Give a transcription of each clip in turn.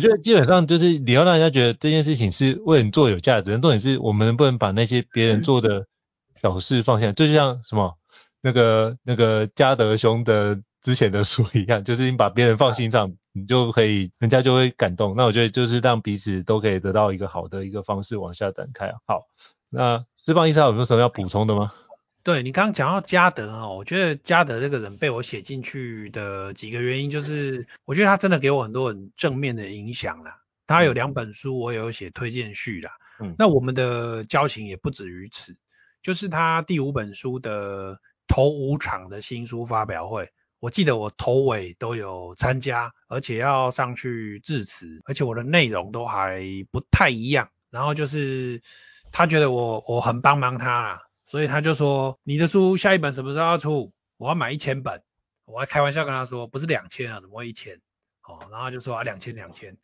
我觉得基本上就是你要让人家觉得这件事情是为你做有价值，重点是我们能不能把那些别人做的小事放下，就像什么那个那个嘉德兄的之前的书一样，就是你把别人放心上，你就可以人家就会感动。那我觉得就是让彼此都可以得到一个好的一个方式往下展开。好，那思邦医生有没有什么要补充的吗？对，你刚刚讲到嘉德哦，我觉得嘉德这个人被我写进去的几个原因，就是我觉得他真的给我很多很正面的影响啦。他有两本书，我也有写推荐序啦。嗯，那我们的交情也不止于此，就是他第五本书的头五场的新书发表会，我记得我头尾都有参加，而且要上去致辞，而且我的内容都还不太一样。然后就是他觉得我我很帮忙他啦。所以他就说，你的书下一本什么时候要出？我要买一千本。我还开玩笑跟他说，不是两千啊，怎么会一千？哦，然后就说啊，两千两千，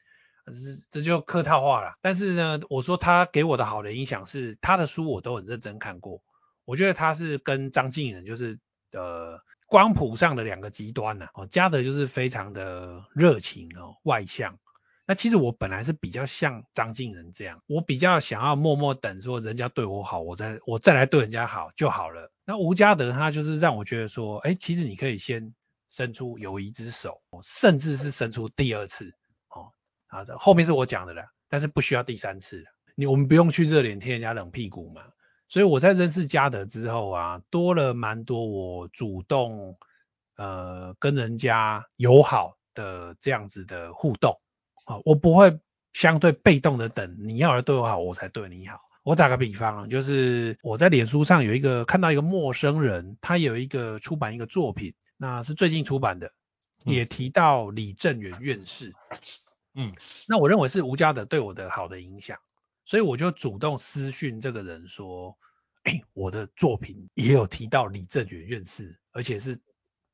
这这就客套话了。但是呢，我说他给我的好的影响是，他的书我都很认真看过。我觉得他是跟张晋仁就是呃光谱上的两个极端呐。哦，嘉德就是非常的热情哦，外向。那其实我本来是比较像张晋仁这样，我比较想要默默等，说人家对我好，我再我再来对人家好就好了。那吴嘉德他就是让我觉得说，哎，其实你可以先伸出友谊之手，甚至是伸出第二次，哦，啊，这后面是我讲的了，但是不需要第三次，你我们不用去热脸贴人家冷屁股嘛。所以我在认识嘉德之后啊，多了蛮多我主动呃跟人家友好的这样子的互动。啊，我不会相对被动的等你要来对我好，我才对你好。我打个比方，就是我在脸书上有一个看到一个陌生人，他有一个出版一个作品，那是最近出版的，也提到李正元院士。嗯，那我认为是吴家德对我的好的影响，所以我就主动私讯这个人说，哎，我的作品也有提到李正元院士，而且是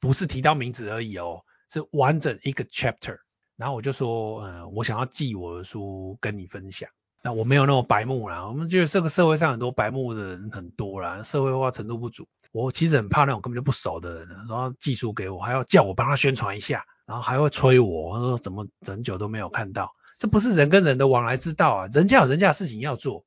不是提到名字而已哦，是完整一个 chapter。然后我就说，呃，我想要寄我的书跟你分享。那我没有那么白目啦，我们觉得这个社会上很多白目的人很多啦，社会化程度不足。我其实很怕那种根本就不熟的人，然后寄书给我，还要叫我帮他宣传一下，然后还会催我，说怎么很久都没有看到，这不是人跟人的往来之道啊，人家有人家的事情要做。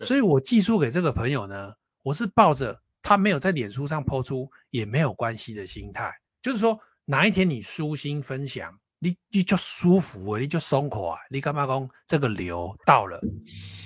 所以我寄书给这个朋友呢，我是抱着他没有在脸书上 po 出也没有关系的心态，就是说哪一天你舒心分享。你你就舒服啊，你就松口啊，你干嘛讲这个流到了，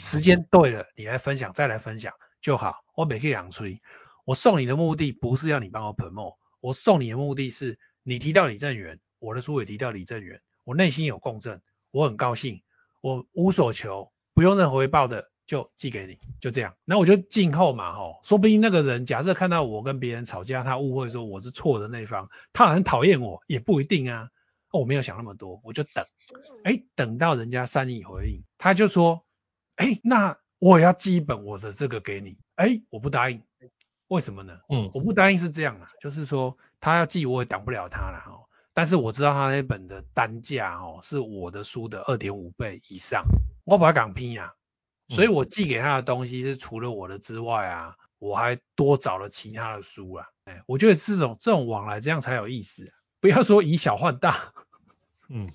时间对了，你来分享再来分享就好。我每个两吹，我送你的目的不是要你帮我捧场我送你的目的是你提到李正元，我的书也提到李正元，我内心有共振，我很高兴，我无所求，不用任何回报的就寄给你，就这样。那我就静候嘛吼，说不定那个人假设看到我跟别人吵架，他误会说我是错的那一方，他很讨厌我，也不一定啊。哦，我没有想那么多，我就等，哎，等到人家善意回应，他就说，哎，那我也要寄一本我的这个给你，哎，我不答应，为什么呢？嗯，我不答应是这样啦，就是说他要寄我也挡不了他了哈，但是我知道他那本的单价哦是我的书的二点五倍以上，我把它港拼啊，所以我寄给他的东西是除了我的之外啊，我还多找了其他的书啊，哎，我觉得这种这种往来这样才有意思啊。不要说以小换大，嗯，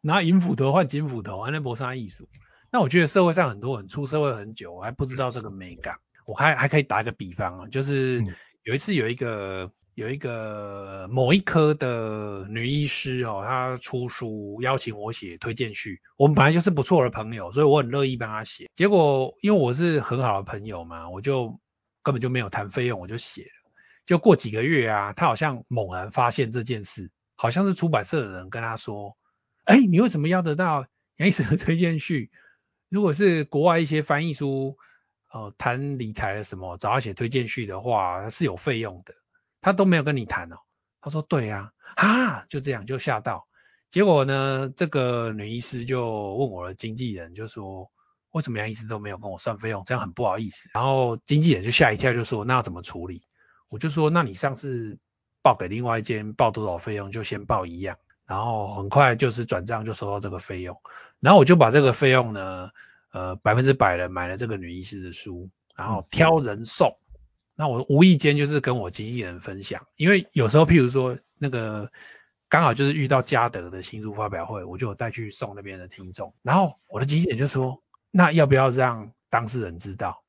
拿银斧头换金斧头，安那搏杀艺术。那我觉得社会上很多人出社会很久，我还不知道这个美感。我还还可以打一个比方啊，就是有一次有一个有一个某一科的女医师哦，她出书邀请我写推荐序。我们本来就是不错的朋友，所以我很乐意帮她写。结果因为我是很好的朋友嘛，我就根本就没有谈费用，我就写了。就过几个月啊，她好像猛然发现这件事，好像是出版社的人跟他说：“哎，你为什么要得到杨医师的推荐序？如果是国外一些翻译书，呃谈理财的什么，找他写推荐序的话是有费用的，他都没有跟你谈哦。他说对呀，啊，就这样就吓到。结果呢，这个女医师就问我的经纪人，就说为什么杨医师都没有跟我算费用，这样很不好意思。然后经纪人就吓一跳，就说那要怎么处理？我就说那你上次报给另外一间报多少费用，就先报一样。然后很快就是转账就收到这个费用，然后我就把这个费用呢，呃百分之百的买了这个女医师的书，然后挑人送。那我无意间就是跟我经纪人分享，因为有时候譬如说那个刚好就是遇到嘉德的新书发表会，我就有带去送那边的听众。然后我的经纪人就说，那要不要让当事人知道？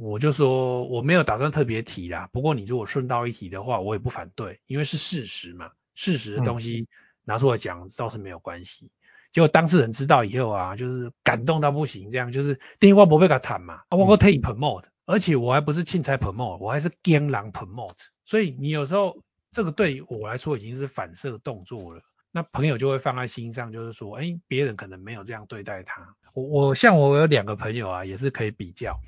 我就说我没有打算特别提啦，不过你如果顺道一提的话，我也不反对，因为是事实嘛，事实的东西。嗯拿出来讲倒是没有关系，结果当事人知道以后啊，就是感动到不行，这样就是电话不被他谈嘛，我我替 promote，而且我还不是凊彩 promote，我还是惊人 promote，所以你有时候这个对我来说已经是反射动作了，那朋友就会放在心上，就是说，哎，别人可能没有这样对待他，我我像我有两个朋友啊，也是可以比较，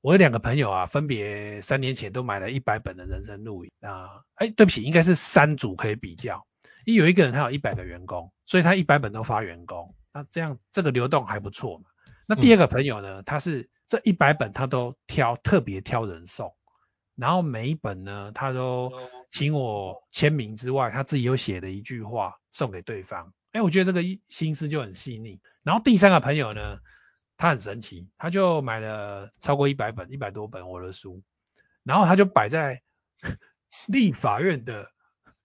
我有两个朋友啊，分别三年前都买了一百本的人生录影啊，哎，对不起，应该是三组可以比较。因为有一个人他有一百个员工，所以他一百本都发员工，那这样这个流动还不错嘛。那第二个朋友呢，他是这一百本他都挑特别挑人送，然后每一本呢他都请我签名之外，他自己又写了一句话送给对方。哎，我觉得这个心思就很细腻。然后第三个朋友呢，他很神奇，他就买了超过一百本，一百多本我的书，然后他就摆在 立法院的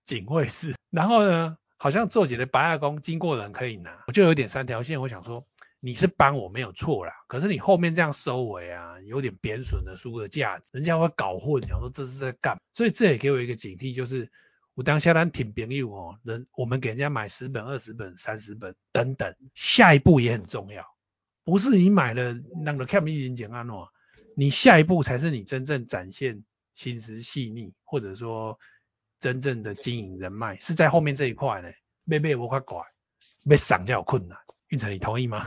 警卫室。然后呢，好像做起了白亚公经过人可以拿，我就有点三条线。我想说，你是帮我没有错啦，可是你后面这样收尾啊，有点贬损了书的价值，人家会搞混，想说这是在干。所以这也给我一个警惕，就是我当下单挺便宜哦，人我们给人家买十本、二十本、三十本等等，下一步也很重要，不是你买了那个看不见简安诺，你下一步才是你真正展现心思细腻，或者说。真正的经营人脉是在后面这一块呢，妹妹我快拐，被赏就有困难。运成，你同意吗？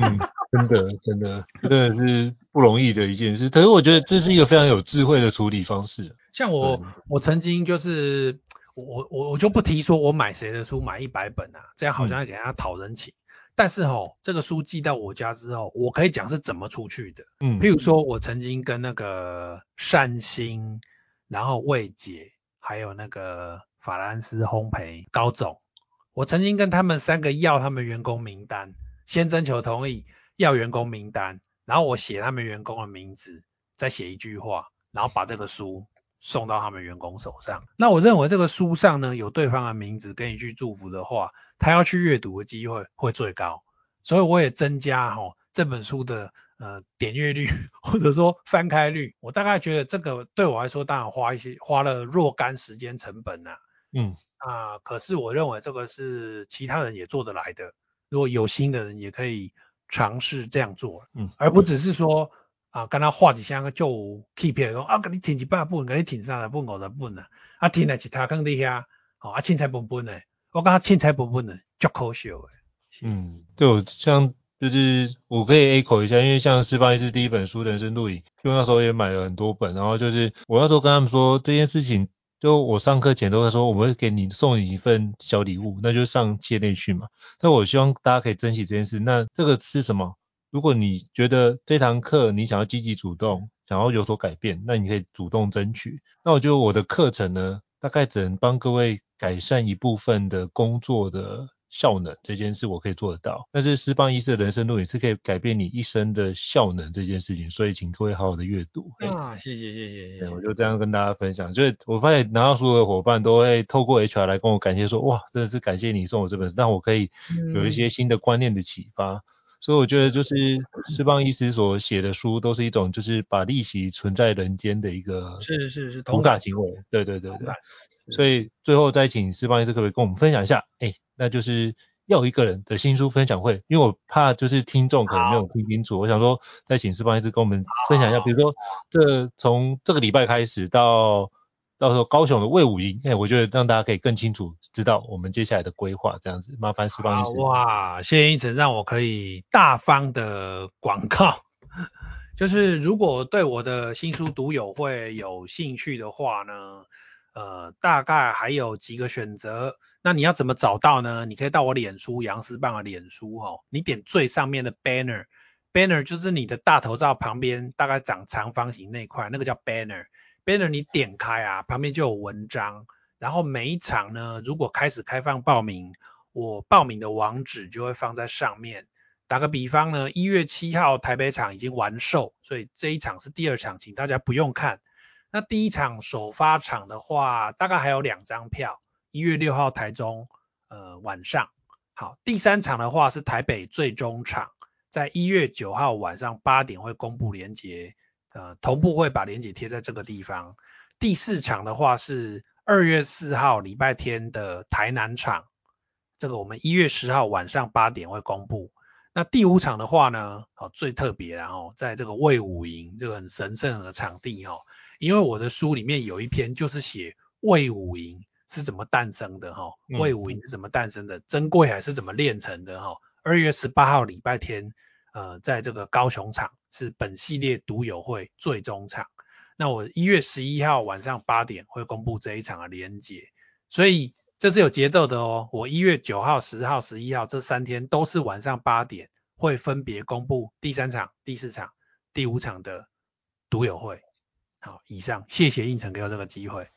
嗯，真的，真的，真的是不容易的一件事。可是我觉得这是一个非常有智慧的处理方式。像我，我曾经就是我我我就不提说我买谁的书买一百本啊，这样好像要给人家讨人情。嗯、但是吼，这个书寄到我家之后，我可以讲是怎么出去的。嗯，譬如说我曾经跟那个善心，然后魏姐。还有那个法兰斯烘焙高总，我曾经跟他们三个要他们员工名单，先征求同意要员工名单，然后我写他们员工的名字，再写一句话，然后把这个书送到他们员工手上。那我认为这个书上呢，有对方的名字跟一句祝福的话，他要去阅读的机会会最高，所以我也增加齁这本书的。呃，点阅率或者说翻开率，我大概觉得这个对我来说，当然花一些花了若干时间成本呐、啊。嗯啊、呃，可是我认为这个是其他人也做得来的，如果有心的人也可以尝试这样做。嗯，而不只是说啊，跟他画几箱就 keep 说啊，给你挺几百本，给你挺三十本五十本啊，啊挺来其他坑底下，好啊，青菜本本的，我讲青菜本本的，足可笑的。嗯，对我像。就是我可以 echo 一下，因为像斯邦医师第一本书《人生录影》，就那时候也买了很多本，然后就是我那时候跟他们说这件事情，就我上课前都会说我们会给你送你一份小礼物，那就上企业内训嘛。但我希望大家可以珍惜这件事。那这个是什么？如果你觉得这堂课你想要积极主动，想要有所改变，那你可以主动争取。那我觉得我的课程呢，大概只能帮各位改善一部分的工作的。效能这件事我可以做得到，但是斯邦医师的人生路也是可以改变你一生的效能这件事情，所以请各位好好的阅读。啊，谢谢谢谢谢谢，我就这样跟大家分享。所以我发现拿到书的伙伴都会透过 HR 来跟我感谢说，哇，真的是感谢你送我这本书，让我可以有一些新的观念的启发。嗯、所以我觉得就是释放医师所写的书都是一种就是把利息存在人间的一个是是是同感行为，对对对对。所以最后再请释放医师可不可以跟我们分享一下？哎，那就是要一个人的新书分享会，因为我怕就是听众可能没有听清楚，好我想说再请释放医师跟我们分享一下，好比如说这从这个礼拜开始到到时候高雄的魏武营，哎，我觉得让大家可以更清楚知道我们接下来的规划，这样子，麻烦斯邦医师。哇，谢谢胤丞让我可以大方的广告。就是如果对我的新书读友会有兴趣的话呢，呃，大概还有几个选择。那你要怎么找到呢？你可以到我脸书杨思棒的脸书哦，你点最上面的 banner，banner banner 就是你的大头照旁边大概长长方形那块，那个叫 banner。Banner 你点开啊，旁边就有文章。然后每一场呢，如果开始开放报名，我报名的网址就会放在上面。打个比方呢，一月七号台北场已经完售，所以这一场是第二场，请大家不用看。那第一场首发场的话，大概还有两张票。一月六号台中，呃晚上。好，第三场的话是台北最终场，在一月九号晚上八点会公布连结，呃同步会把链接贴在这个地方。第四场的话是。二月四号礼拜天的台南场，这个我们一月十号晚上八点会公布。那第五场的话呢，哦最特别然后在这个魏武营这个很神圣的场地哦，因为我的书里面有一篇就是写魏武营是怎么诞生的哈，魏武营是怎么诞生的，珍贵还是怎么炼成的哈。二月十八号礼拜天，呃，在这个高雄场是本系列独友会最终场。那我一月十一号晚上八点会公布这一场的连结，所以这是有节奏的哦。我一月九号、十号、十一号这三天都是晚上八点会分别公布第三场、第四场、第五场的独友会。好，以上谢谢应承给我这个机会。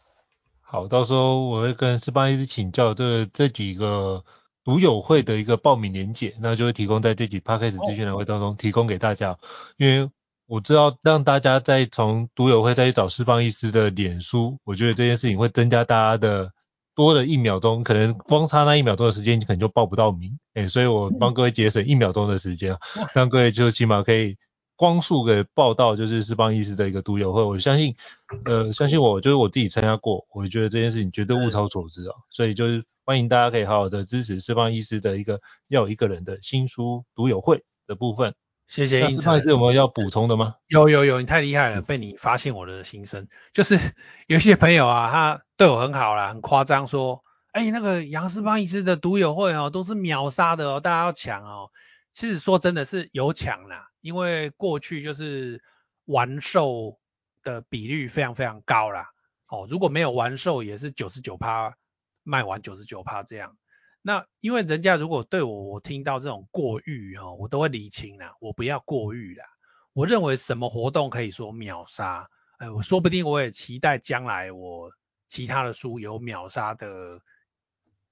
好，到时候我会跟斯巴一师请教这这几个读友会的一个报名连结，那就会提供在这几 p a c k a g e 资讯栏位当中提供给大家，因为。我知道让大家再从独友会再去找释放医师的脸书，我觉得这件事情会增加大家的多的一秒钟，可能光差那一秒钟的时间，你可能就报不到名，哎，所以我 帮各位节省一秒钟的时间，让各位就起码可以光速给报道，就是斯邦医师的一个读友会。我相信，呃，相信我，就是我自己参加过，我觉得这件事情绝对物超所值啊，所以就是欢迎大家可以好好的支持斯邦医师的一个要有一个人的新书读友会的部分。谢谢胤丞。还是有没有要补充的吗？有有有，你太厉害了，被你发现我的心声。就是 有些朋友啊，他对我很好啦，很夸张说，哎、欸，那个杨斯邦医师的读友会哦，都是秒杀的哦，大家要抢哦。其实说真的是有抢啦，因为过去就是完售的比率非常非常高啦。哦，如果没有完售，也是九十九趴卖完九十九趴这样。那因为人家如果对我，我听到这种过誉哈，我都会厘清啦，我不要过誉啦。我认为什么活动可以说秒杀？哎，我说不定我也期待将来我其他的书有秒杀的，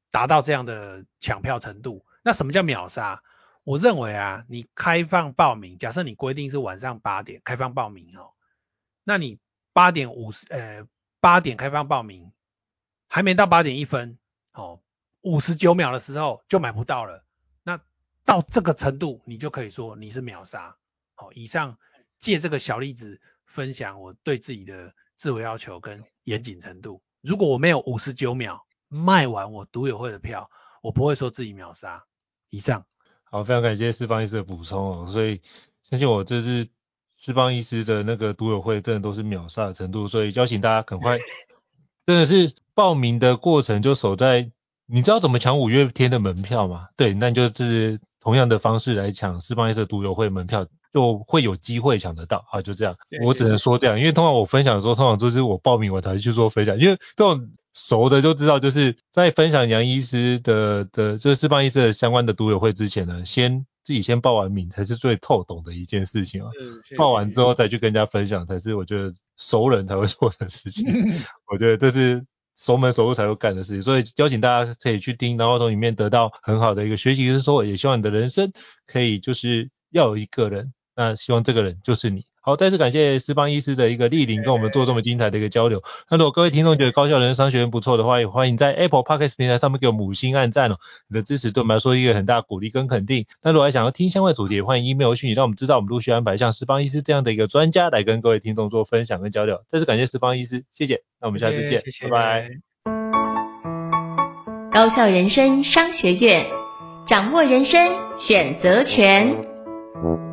达到这样的抢票程度。那什么叫秒杀？我认为啊，你开放报名，假设你规定是晚上八点开放报名哦，那你八点五十，呃，八点开放报名，还没到八点一分，哦。五十九秒的时候就买不到了，那到这个程度，你就可以说你是秒杀。好，以上借这个小例子分享我对自己的自我要求跟严谨程度。如果我没有五十九秒卖完我独有会的票，我不会说自己秒杀。以上。好，非常感谢四方医师的补充哦。所以相信我，这是四方医师的那个读友会，真的都是秒杀的程度。所以邀请大家赶快，真的是报名的过程就守在。你知道怎么抢五月天的门票吗？对，那就是同样的方式来抢四方医师的读友会门票，就会有机会抢得到啊！就这样，我只能说这样，因为通常我分享的时候，通常都是我报名我才去做分享，因为这种熟的就知道，就是在分享杨医师的的，就是释放医师的相关的读友会之前呢，先自己先报完名才是最透懂的一件事情啊。报完之后再去跟人家分享，才是我觉得熟人才会做的事情。我觉得这是。熟门熟路才会干的事情，所以邀请大家可以去听，然后从里面得到很好的一个学习跟收获，也希望你的人生可以就是要有一个人，那希望这个人就是你。好，再次感谢斯邦医师的一个莅临，跟我们做这么精彩的一个交流。那如果各位听众觉得高校人生商学院不错的话，也欢迎在 Apple Podcast 平台上面给我们五星按赞哦。你的支持对我们来说一个很大的鼓励跟肯定。那如果还想要听相关主题，也欢迎 email 讯息让我们知道，我们陆续安排像斯邦医师这样的一个专家来跟各位听众做分享跟交流。再次感谢斯邦医师，谢谢。那我们下次见，谢谢拜拜。高校人生商学院，掌握人生选择权。